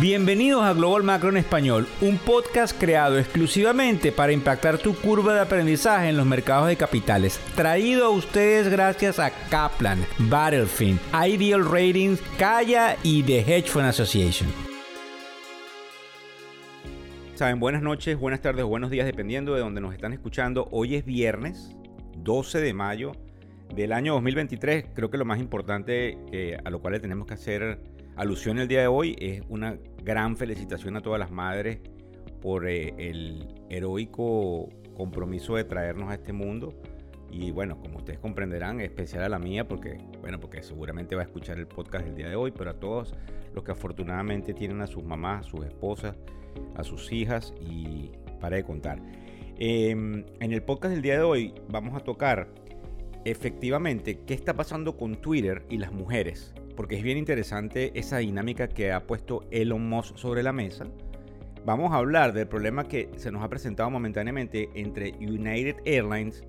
Bienvenidos a Global Macro en Español, un podcast creado exclusivamente para impactar tu curva de aprendizaje en los mercados de capitales. Traído a ustedes gracias a Kaplan, Battlefield, Ideal Ratings, Kaya y The Hedge Fund Association. Saben, buenas noches, buenas tardes buenos días, dependiendo de donde nos están escuchando. Hoy es viernes 12 de mayo del año 2023. Creo que lo más importante eh, a lo cual le tenemos que hacer alusión el día de hoy es una gran felicitación a todas las madres por eh, el heroico compromiso de traernos a este mundo. Y bueno, como ustedes comprenderán, especial a la mía, porque, bueno, porque seguramente va a escuchar el podcast del día de hoy, pero a todos los que afortunadamente tienen a sus mamás, a sus esposas, a sus hijas y para de contar. Em, en el podcast del día de hoy vamos a tocar efectivamente qué está pasando con Twitter y las mujeres porque es bien interesante esa dinámica que ha puesto Elon Musk sobre la mesa. Vamos a hablar del problema que se nos ha presentado momentáneamente entre United Airlines,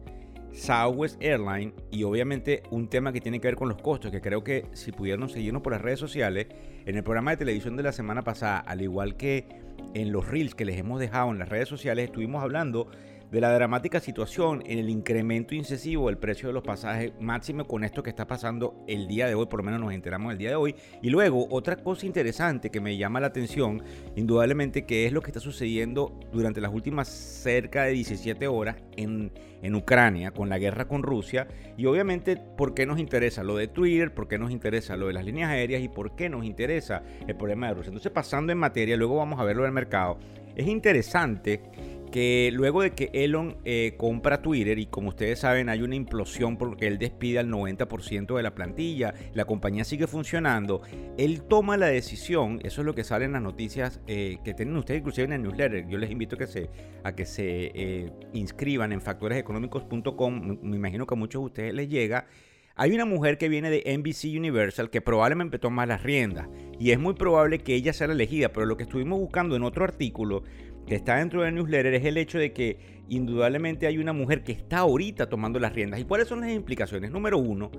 Southwest Airlines y obviamente un tema que tiene que ver con los costos, que creo que si pudieran seguirnos por las redes sociales, en el programa de televisión de la semana pasada, al igual que en los reels que les hemos dejado en las redes sociales, estuvimos hablando de la dramática situación en el incremento incesivo del precio de los pasajes, máximo con esto que está pasando el día de hoy, por lo menos nos enteramos el día de hoy. Y luego, otra cosa interesante que me llama la atención, indudablemente, que es lo que está sucediendo durante las últimas cerca de 17 horas en, en Ucrania, con la guerra con Rusia. Y obviamente, ¿por qué nos interesa lo de Twitter? ¿Por qué nos interesa lo de las líneas aéreas? ¿Y por qué nos interesa el problema de Rusia? Entonces, pasando en materia, luego vamos a verlo del mercado. Es interesante que luego de que Elon eh, compra Twitter y como ustedes saben hay una implosión porque él despide al 90% de la plantilla, la compañía sigue funcionando, él toma la decisión, eso es lo que sale en las noticias eh, que tienen ustedes inclusive en el newsletter, yo les invito a que se, a que se eh, inscriban en factoreseconómicos.com, me imagino que a muchos de ustedes les llega. Hay una mujer que viene de NBC Universal que probablemente toma las riendas y es muy probable que ella sea la elegida, pero lo que estuvimos buscando en otro artículo que está dentro del newsletter es el hecho de que indudablemente hay una mujer que está ahorita tomando las riendas. ¿Y cuáles son las implicaciones? Número uno,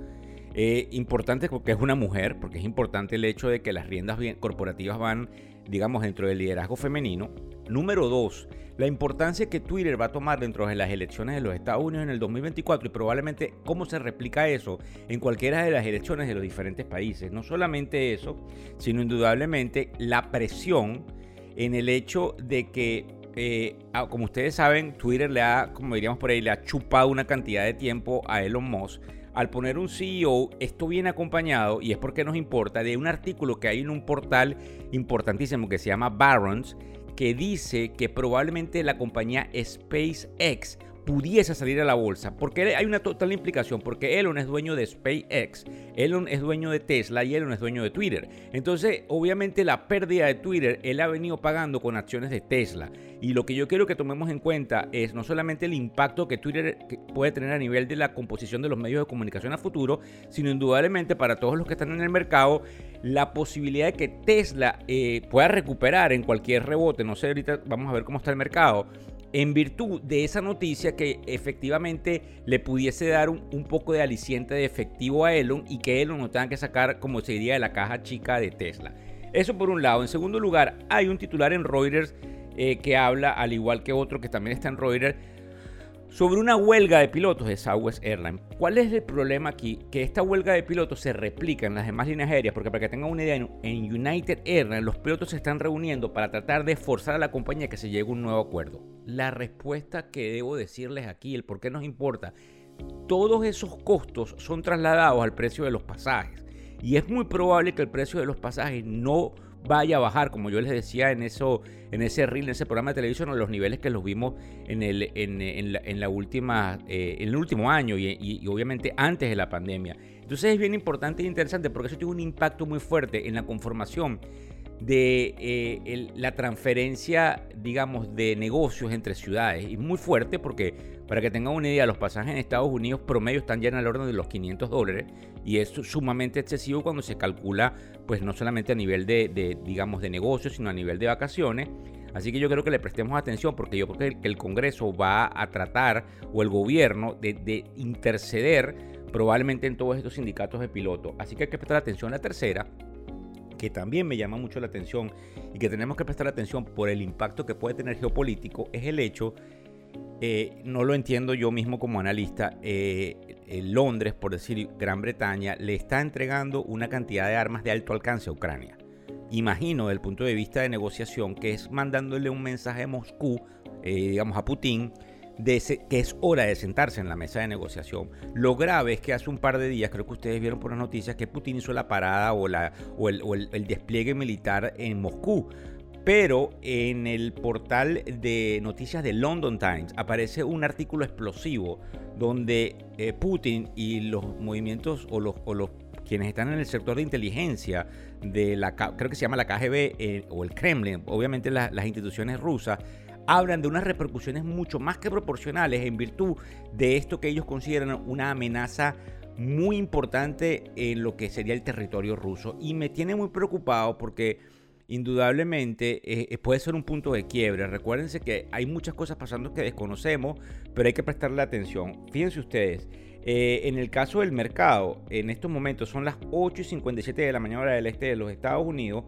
eh, importante porque es una mujer, porque es importante el hecho de que las riendas corporativas van, digamos, dentro del liderazgo femenino. Número dos, la importancia que Twitter va a tomar dentro de las elecciones de los Estados Unidos en el 2024 y probablemente cómo se replica eso en cualquiera de las elecciones de los diferentes países. No solamente eso, sino indudablemente la presión en el hecho de que, eh, como ustedes saben, Twitter le ha, como diríamos por ahí, le ha chupado una cantidad de tiempo a Elon Musk. Al poner un CEO, esto viene acompañado, y es porque nos importa, de un artículo que hay en un portal importantísimo que se llama Barron's, que dice que probablemente la compañía SpaceX pudiese salir a la bolsa. Porque hay una total implicación, porque Elon es dueño de SpaceX, Elon es dueño de Tesla y Elon es dueño de Twitter. Entonces, obviamente la pérdida de Twitter, él ha venido pagando con acciones de Tesla. Y lo que yo quiero que tomemos en cuenta es no solamente el impacto que Twitter puede tener a nivel de la composición de los medios de comunicación a futuro, sino indudablemente para todos los que están en el mercado, la posibilidad de que Tesla eh, pueda recuperar en cualquier rebote. No sé, ahorita vamos a ver cómo está el mercado en virtud de esa noticia que efectivamente le pudiese dar un, poco de aliciente de efectivo a Elon y que Elon no tenga que sacar, como se diría, de la caja chica de Tesla. Eso por un lado. En segundo lugar, hay un titular en Reuters eh, que habla, al igual que otro que también está en Reuters, sobre una huelga de pilotos de Southwest Airlines. ¿Cuál es el problema aquí? Que esta huelga de pilotos se replica en las demás líneas aéreas, porque para que tengan una idea, en United Airlines los pilotos se están reuniendo para tratar de forzar a la compañía que se llegue a un nuevo acuerdo. La respuesta que debo decirles aquí, el por qué nos importa, todos esos costos son trasladados al precio de los pasajes. Y es muy probable que el precio de los pasajes no vaya a bajar, como yo les decía en, eso, en ese reel, en ese programa de televisión, en los niveles que los vimos en el, en, la, última, eh, en el último año y, obviamente antes de la pandemia. Entonces es bien importante e interesante porque eso tiene un impacto muy fuerte en la conformación de eh, la transferencia, digamos, de negocios entre ciudades. Y muy fuerte porque, para que tengan una idea, los pasajes en Estados Unidos promedio están ya en el orden de los 500 dólares y es sumamente excesivo cuando se calcula, pues no solamente a nivel de, digamos, de negocios, sino a nivel de vacaciones. Así que yo creo que le prestemos atención porque yo creo que el Congreso va a tratar, o el gobierno, de, de interceder probablemente en todos estos sindicatos de pilotos. Así que hay que prestar atención. La tercera que también me llama mucho la atención y que tenemos que prestar atención por el impacto que puede tener geopolítico, es el hecho, eh, no lo entiendo yo mismo como analista, eh, Londres, por decir Gran Bretaña, le está entregando una cantidad de armas de alto alcance a Ucrania. Imagino desde el punto de vista de negociación que es mandándole un mensaje a Moscú, eh, digamos a Putin, de que es hora de sentarse en la mesa de negociación. Lo grave es que hace un par de días, creo que ustedes vieron por las noticias, que Putin hizo la parada o, el despliegue militar en Moscú. Pero en el portal de noticias de London Times aparece un artículo explosivo donde eh, Putin y los movimientos o los, o los quienes están en el sector de inteligencia de la creo que se llama la KGB eh, o el Kremlin, obviamente las instituciones rusas hablan de unas repercusiones mucho más que proporcionales en virtud de esto que ellos consideran una amenaza muy importante en lo que sería el territorio ruso. Y me tiene muy preocupado porque indudablemente eh, eh, puede ser un punto de quiebre. Recuérdense que hay muchas cosas pasando que desconocemos, pero hay que prestarle atención. Fíjense ustedes, eh, en el caso del mercado, en estos momentos son las 8 y 57 de la mañana del este de los Estados Unidos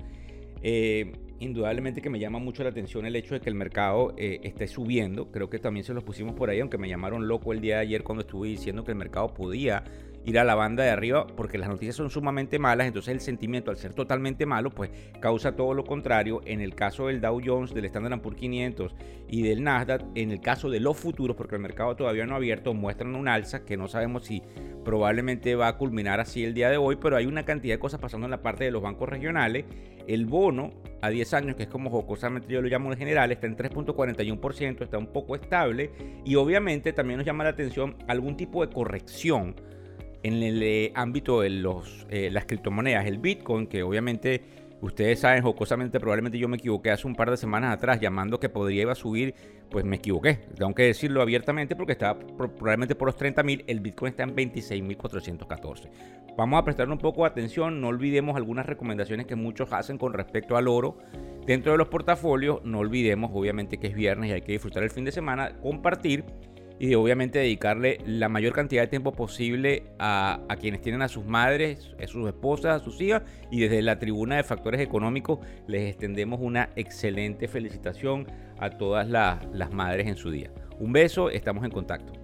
indudablemente que me llama mucho la atención el hecho de que el mercado eh, esté subiendo. Creo que también se los pusimos por ahí, aunque me llamaron loco el día de ayer cuando estuve diciendo que el mercado podía ir a la banda de arriba porque las noticias son sumamente malas, entonces el sentimiento al ser totalmente malo pues causa todo lo contrario. En el caso del Dow Jones, del Standard Poor's 500 y del Nasdaq, en el caso de los futuros, porque el mercado todavía no ha abierto, muestran un alza que no sabemos si probablemente va a culminar así el día de hoy, pero hay una cantidad de cosas pasando en la parte de los bancos regionales. El bono a 10 años, que es como jocosamente yo lo llamo en general, está en 3.41%, está un poco estable y obviamente también nos llama la atención algún tipo de corrección en el eh, ámbito de los, eh, las criptomonedas, el Bitcoin, que obviamente ustedes saben, jocosamente, probablemente yo me equivoqué hace un par de semanas atrás llamando que podría iba a subir, pues me equivoqué. Tengo que decirlo abiertamente porque estaba probablemente por los 30 mil, el Bitcoin está en 26.414. Vamos a prestar un poco de atención, no olvidemos algunas recomendaciones que muchos hacen con respecto al oro dentro de los portafolios. No olvidemos, obviamente, que es viernes y hay que disfrutar el fin de semana, compartir y obviamente dedicarle la mayor cantidad de tiempo posible a, quienes tienen a sus madres, a sus esposas, a sus hijas y desde la tribuna de factores económicos les extendemos una excelente felicitación a todas las madres en su día. Un beso, estamos en contacto.